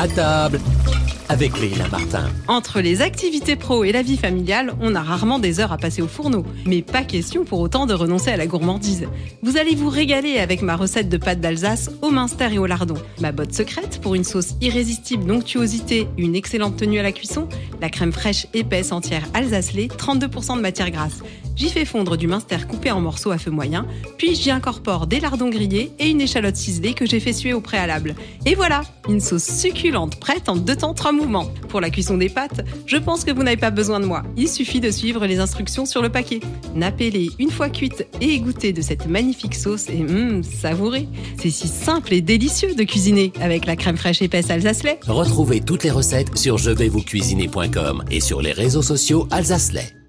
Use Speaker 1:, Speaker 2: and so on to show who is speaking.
Speaker 1: À table avec Leila Martin.
Speaker 2: Entre les activités pro et la vie familiale, on a rarement des heures à passer au fourneau. Mais pas question pour autant de renoncer à la gourmandise. Vous allez vous régaler avec ma recette de pâtes d'Alsace au minster et au lardon. Ma botte secrète pour une sauce irrésistible d'onctuosité, une excellente tenue à la cuisson, la crème fraîche épaisse entière alsacelée, 32% de matière grasse. J'y fais fondre du minster coupé en morceaux à feu moyen, puis j'y incorpore des lardons grillés et une échalote ciselée que j'ai fait suer au préalable. Et voilà, une sauce succulente prête en deux temps trois mouvements. Pour la cuisson des pâtes, je pense que vous n'avez pas besoin de moi. Il suffit de suivre les instructions sur le paquet. Nappez-les une fois cuites et égouttez de cette magnifique sauce et hum, savourez. C'est si simple et délicieux de cuisiner avec la crème fraîche épaisse Alsace-lait.
Speaker 1: Retrouvez toutes les recettes sur je vais vous cuisiner.com et sur les réseaux sociaux Alsace-lait.